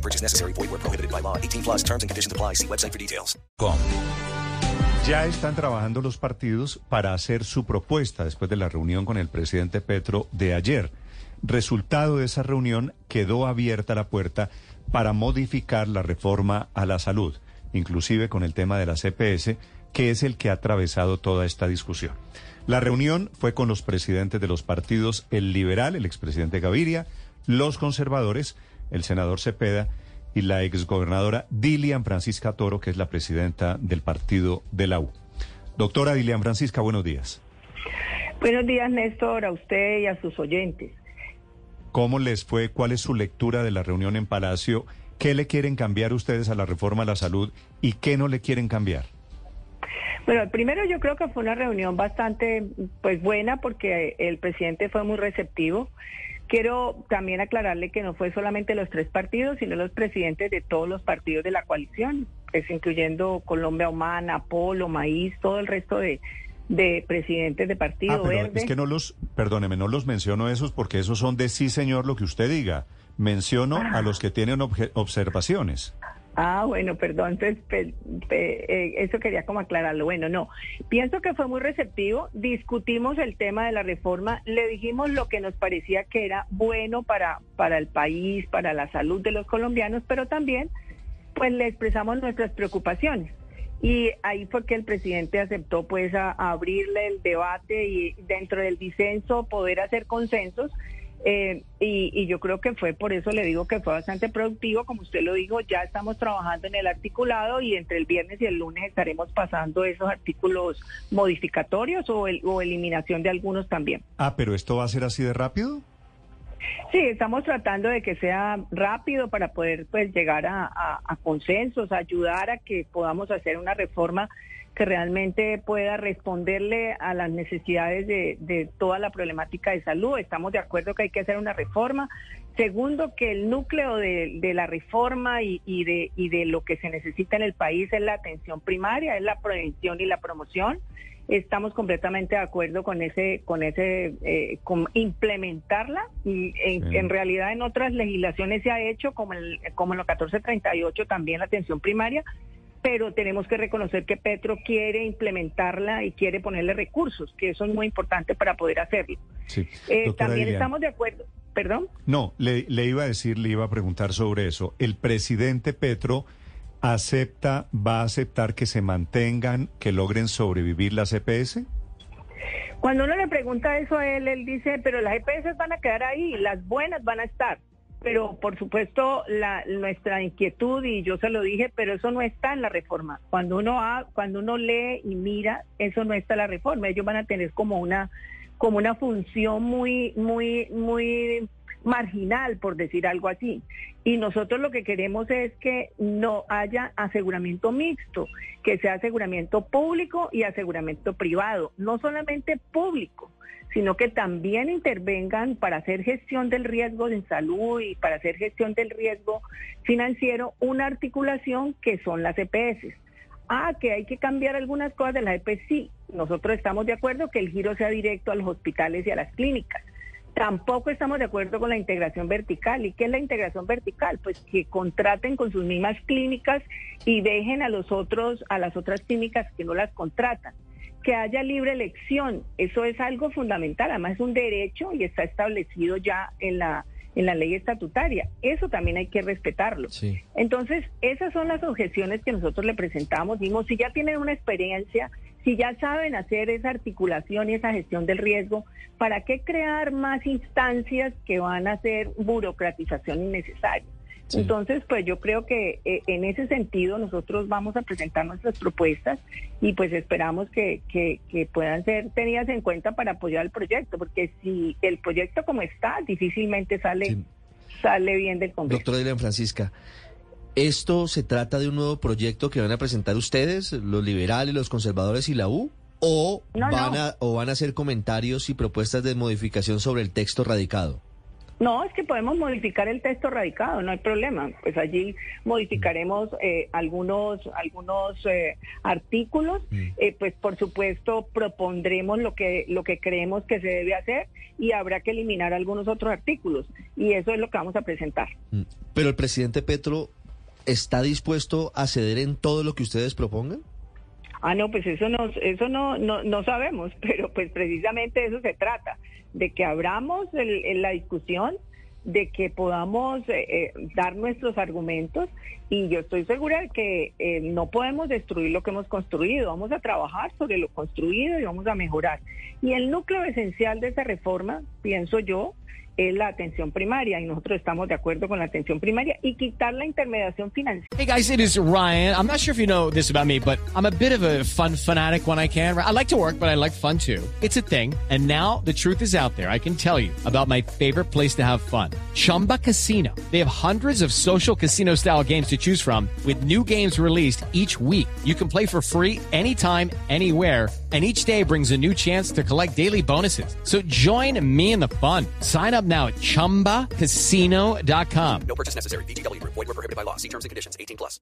No purchase necessary. Void where prohibited by law. 18 plus terms and conditions apply. See website for details. Ya están trabajando los partidos para hacer su propuesta después de la reunión con el presidente Petro de ayer. Resultado de esa reunión quedó abierta la puerta para modificar la reforma a la salud, inclusive con el tema de la CPS, que es el que ha atravesado toda esta discusión. La reunión fue con los presidentes de los partidos, el liberal, el expresidente Gaviria, los conservadores, el senador Cepeda y la exgobernadora Dilian Francisca Toro, que es la presidenta del partido de la U. Doctora Dilian Francisca, buenos días. Buenos días, Néstor, a usted y a sus oyentes. ¿Cómo les fue? ¿Cuál es su lectura de la reunión en Palacio? ¿Qué le quieren cambiar ustedes a la reforma a la salud y qué no le quieren cambiar? Bueno, primero yo creo que fue una reunión bastante pues buena porque el presidente fue muy receptivo. Quiero también aclararle que no fue solamente los tres partidos, sino los presidentes de todos los partidos de la coalición, pues incluyendo Colombia Humana, Polo, Maíz, todo el resto de, de presidentes de partido Ah, pero verde. es que no los, perdóneme, no los menciono esos porque esos son de sí, señor, lo que usted diga. Menciono a los que tienen observaciones. Ah, bueno, perdón, entonces pe- pe- eh, eso quería como aclararlo. Bueno, no, pienso que fue muy receptivo, discutimos el tema de la reforma, le dijimos lo que nos parecía que era bueno para, para el país, para la salud de los colombianos, pero también pues le expresamos nuestras preocupaciones. Y ahí fue que el presidente aceptó pues a abrirle el debate y dentro del disenso poder hacer consensos. Eh, y, y yo creo que fue por eso le digo que fue bastante productivo, como usted lo dijo, ya estamos trabajando en el articulado y entre el viernes y el lunes estaremos pasando esos artículos modificatorios o, el- o eliminación de algunos también. Ah, pero esto va a ser así de rápido. Sí, estamos tratando de que sea rápido para poder pues llegar a, a- a consensos, ayudar a que podamos hacer una reforma que realmente pueda responderle a las necesidades de, de toda la problemática de salud. Estamos de acuerdo que hay que hacer una reforma. Segundo, que el núcleo de, de la reforma y, y de, y de lo que se necesita en el país es la atención primaria, es la prevención y la promoción estamos completamente de acuerdo con ese con ese eh, con implementarla y en, Sí. en realidad en otras legislaciones se ha hecho como el como en lo 1438 también la atención primaria pero tenemos que reconocer que Petro quiere implementarla y quiere ponerle recursos que eso es muy importante para poder hacerlo Sí. Eh, también estamos de acuerdo perdón No, le, le iba a decir, le iba a preguntar sobre eso. ¿El presidente Petro acepta, va a aceptar que se mantengan, que logren sobrevivir las EPS? Cuando uno le pregunta eso a él, él dice, pero las EPS van a quedar ahí, las buenas van a estar. Pero por supuesto, la, nuestra inquietud, y yo se lo dije, pero eso no está en la reforma. Cuando uno, ha, cuando uno lee y mira, eso no está en la reforma. Ellos van a tener como una, como una función muy, muy, muy marginal, por decir algo así. Y nosotros lo que queremos es que no haya aseguramiento mixto, que sea aseguramiento público y aseguramiento privado, no solamente público, sino que también intervengan para hacer gestión del riesgo en salud y para hacer gestión del riesgo financiero una articulación que son las EPS. Ah, que hay que cambiar algunas cosas de las EPS, sí. Nosotros estamos de acuerdo que el giro sea directo a los hospitales y a las clínicas. Tampoco estamos de acuerdo con la integración vertical. ¿Y qué es la integración vertical? Pues que contraten con sus mismas clínicas y dejen a los otros, a las otras clínicas que no las contratan. Que haya libre elección, eso es algo fundamental, además es un derecho y está establecido ya en la en la ley estatutaria. Eso también hay que respetarlo. Sí. Entonces, esas son las objeciones que nosotros le presentamos. Dimos, si ya tienen una experiencia, si ya saben hacer esa articulación y esa gestión del riesgo, ¿para qué crear más instancias que van a hacer burocratización innecesaria? Sí. Entonces, pues yo creo que eh, en ese sentido nosotros vamos a presentar nuestras propuestas y pues esperamos que, que, que puedan ser tenidas en cuenta para apoyar el proyecto, porque si el proyecto como está, difícilmente sale, Sí. sale bien del Congreso. Doctora Dilian Francisca, ¿Esto se trata de un nuevo proyecto que van a presentar ustedes, los liberales, los conservadores y la U? ¿O, No, van, no. A, o van a hacer comentarios y propuestas de modificación sobre el texto radicado? No, es que podemos modificar el texto radicado, no hay problema. Pues allí modificaremos eh, algunos algunos eh, artículos. Eh, pues por supuesto propondremos lo que lo que creemos que se debe hacer y habrá que eliminar algunos otros artículos y eso es lo que vamos a presentar. Mm. Pero el presidente Petro está dispuesto a ceder en todo lo que ustedes propongan? Ah, no, pues eso no, eso no, no, no sabemos, pero pues precisamente eso se trata, de que abramos el- la discusión, de que podamos eh, eh, dar nuestros argumentos y yo estoy segura de que eh, no podemos destruir lo que hemos construido, vamos a trabajar sobre lo construido y vamos a mejorar. Y el núcleo esencial de esa reforma, pienso yo, es la atención primaria y nosotros estamos de acuerdo con la atención primaria y quitar la intermediación financiera. Hey guys, it is Ryan. I'm not sure if you know this about me, but I'm a bit of a fun fanatic when I can. I like to work, but I like fun too. It's a thing. And now the truth is out there. I can tell you about my favorite place to have fun. Chumba Casino. They have hundreds of social casino style games to choose from with new games released each week. You can play for free anytime, anywhere. And each day brings a new chance to collect daily bonuses. So join me in the fun. Sign up now at chumbacasino.com. No purchase necessary. VGW Group. Void were prohibited by law. See terms and conditions. 18 plus.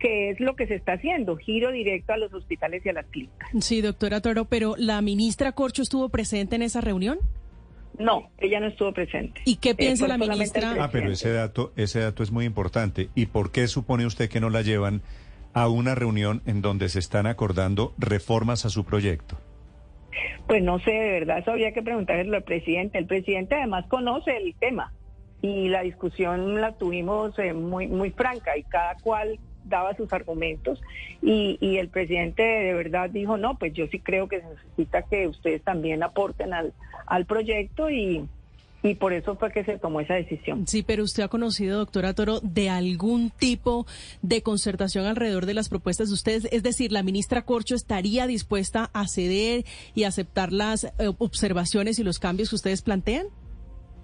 que es lo que se está haciendo, giro directo a los hospitales y a las clínicas. Sí, doctora Toro, pero la ministra Corcho estuvo presente en esa reunión. No, ella no estuvo presente. ¿Y qué Eh, piensa fue la ministra? Ah, pero ese dato, ese dato es muy importante. ¿Y por qué supone usted que no la llevan a una reunión en donde se están acordando reformas a su proyecto? Pues no sé, de verdad, eso había que preguntarle al presidente. El presidente además conoce el tema y la discusión la tuvimos eh, muy, muy franca y cada cual daba sus argumentos y, y el presidente de verdad dijo, no, pues yo sí creo que se necesita que ustedes también aporten al, al proyecto y, y por eso fue que se tomó esa decisión. Sí, pero usted ha conocido, doctora Toro, de algún tipo de concertación alrededor de las propuestas de ustedes. Es decir, la ministra Corcho estaría dispuesta a ceder y aceptar las eh, observaciones y los cambios que ustedes plantean.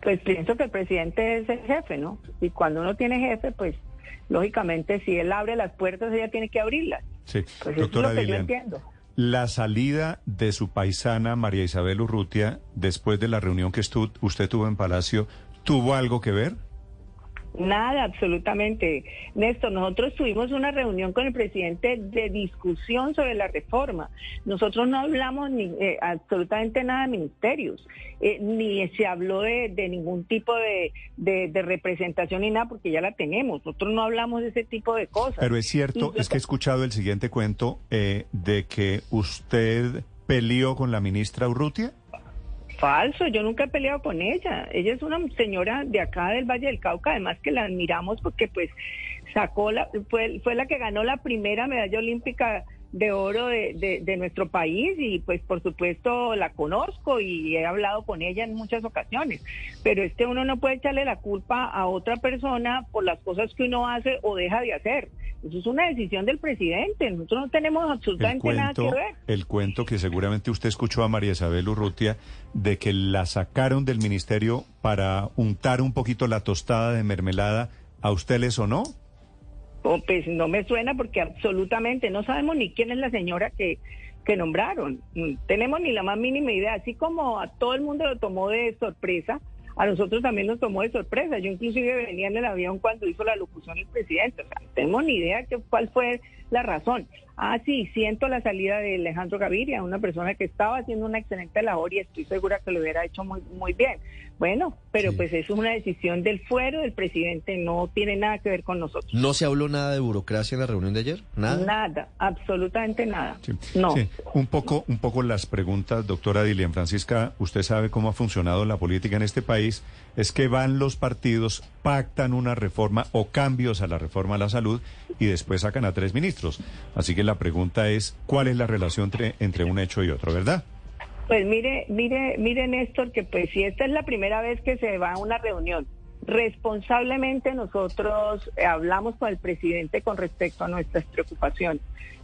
Pues pienso que el presidente es el jefe, ¿no? Y cuando uno tiene jefe, pues lógicamente si él abre las puertas, ella tiene que abrirlas. Sí, Pues doctora eso es lo que yo entiendo. La salida de su paisana María Isabel Urrutia después de la reunión que usted tuvo en Palacio, ¿tuvo algo que ver? Nada, absolutamente. Néstor, nosotros tuvimos una reunión con el presidente de discusión sobre la reforma. Nosotros no hablamos ni eh, absolutamente nada de ministerios, eh, ni se habló de, de ningún tipo de, de- de representación ni nada, porque ya la tenemos. Nosotros no hablamos de ese tipo de cosas. Pero es cierto, Y es que he escuchado el siguiente cuento eh, de que usted peleó con la ministra Urrutia. Falso, yo nunca he peleado con ella. Ella es una señora de acá del Valle del Cauca, además que la admiramos porque pues sacó la, fue, fue la que ganó la primera medalla olímpica de oro de, de- de nuestro país y pues por supuesto la conozco y he hablado con ella en muchas ocasiones. Pero es que uno no puede echarle la culpa a otra persona por las cosas que uno hace o deja de hacer. Eso es una decisión del presidente. Nosotros no tenemos absolutamente nada que ver. el cuento que seguramente usted escuchó a María Isabel Urrutia de que la sacaron del ministerio para untar un poquito la tostada de mermelada, ¿a usted le sonó? Oh, pues no me suena porque absolutamente no sabemos ni quién es la señora que, que nombraron. Mm, Tenemos ni la más mínima idea. Así como a todo el mundo lo tomó de sorpresa, a nosotros también nos tomó de sorpresa. Yo inclusive venía en el avión cuando hizo la locución el presidente. O sea, no tenemos ni idea que, cuál fue la razón. Ah, sí, siento la salida de Alejandro Gaviria, una persona que estaba haciendo una excelente labor y estoy segura que lo hubiera hecho muy, muy bien. Bueno, pero Sí. pues eso es una decisión del fuero del presidente, no tiene nada que ver con nosotros. ¿No se habló nada de burocracia en la reunión de ayer? ¿Nada? Nada, absolutamente nada. Sí, No. sí. Un poco, un poco las preguntas, doctora Dilian Francisca, usted sabe cómo ha funcionado la política en este país, es que van los partidos, pactan una reforma o cambios a la reforma a la salud y después sacan a tres ministros. Así que la pregunta es, ¿cuál es la relación entre, entre un hecho y otro, verdad? Pues mire, mire, mire Néstor, que pues si esta es la primera vez que se va a una reunión, responsablemente nosotros eh, hablamos con el presidente con respecto a nuestras preocupaciones.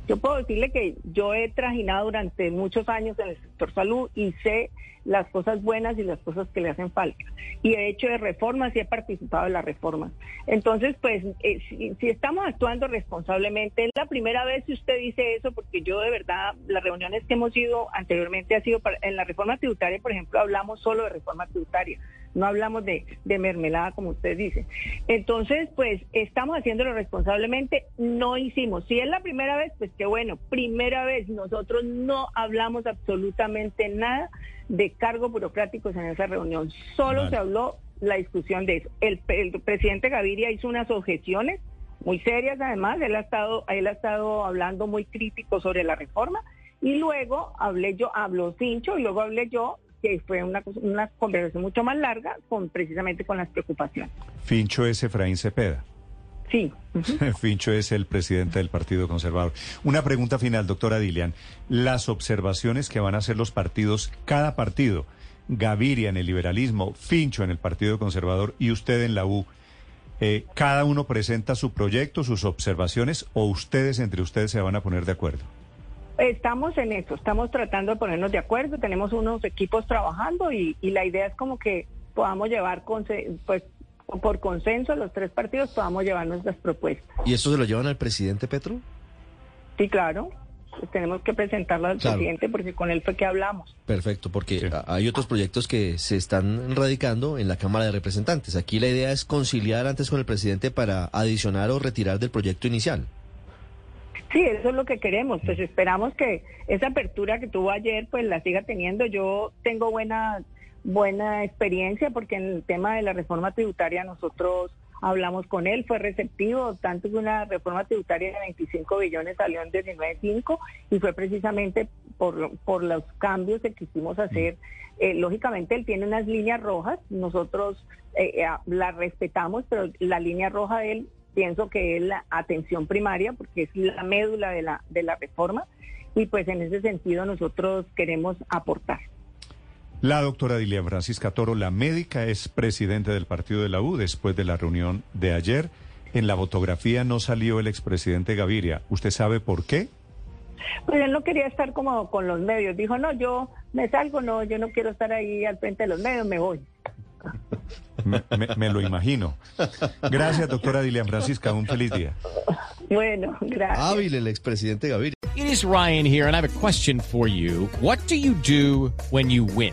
Yo puedo decirle que yo he trajinado durante muchos años en el sector salud y sé las cosas buenas y las cosas que le hacen falta. Y he hecho de reformas y he participado en las reformas. Entonces, pues, eh, si, si, estamos actuando responsablemente, es la primera vez que usted dice eso, porque yo de verdad, las reuniones que hemos ido anteriormente ha sido para, en la reforma tributaria, por ejemplo, hablamos solo de reforma tributaria no hablamos de, de, mermelada como usted dice. Entonces, pues estamos haciéndolo responsablemente, no hicimos. Si es la primera vez, pues qué bueno, primera vez nosotros no hablamos absolutamente nada de cargos burocráticos en esa reunión, solo se habló la discusión de eso. El, el presidente Gaviria hizo unas objeciones muy serias además, él ha estado, él ha estado hablando muy crítico sobre la reforma y luego hablé yo, habló Cincho y luego hablé yo que fue una, una conversación mucho más larga con precisamente con las preocupaciones. Fincho es Efraín Cepeda. Sí. Fincho es el presidente del Partido Conservador. Una pregunta final, doctora Dilian. Las observaciones que van a hacer los partidos, cada partido, Gaviria en el liberalismo, Fincho en el Partido Conservador y usted en la U, eh, ¿cada uno presenta su proyecto, sus observaciones o ustedes entre ustedes se van a poner de acuerdo? Estamos en eso, estamos tratando de ponernos de acuerdo, tenemos unos equipos trabajando y, y la idea es como que podamos llevar, pues por consenso los tres partidos podamos llevar nuestras propuestas. ¿Y eso se lo llevan al presidente Petro? Sí, claro. Pues tenemos que presentarlo al claro. presidente porque con él fue que hablamos. Perfecto, porque sí. hay otros proyectos que se están radicando en la Cámara de Representantes. Aquí la idea es conciliar antes con el presidente para adicionar o retirar del proyecto inicial. Sí, eso es lo que queremos. Pues esperamos que esa apertura que tuvo ayer, pues la siga teniendo. Yo tengo buena buena experiencia porque en el tema de la reforma tributaria nosotros hablamos con él, fue receptivo, tanto que una reforma tributaria de 25 billones salió en 19.5 y fue precisamente por, por los cambios que quisimos hacer. Eh, lógicamente él tiene unas líneas rojas, nosotros eh, las respetamos, pero la línea roja de él pienso que es la atención primaria porque es la médula de la, de la reforma y pues en ese sentido nosotros queremos aportar. La doctora Dilia Francisca Toro, la médica, es presidente del partido de la U después de la reunión de ayer. En la fotografía no salió el expresidente Gaviria. ¿Usted sabe por qué? Pues él no quería estar como con los medios. Dijo, no, yo me salgo, no, yo no quiero estar ahí al frente de los medios, me voy. Me, me, me, lo imagino. Gracias, doctora Dilian Francisca. Un feliz día. Bueno, gracias. Hábil el expresidente Gaviria. It is Ryan here, and I have a question for you. What do you do when you win?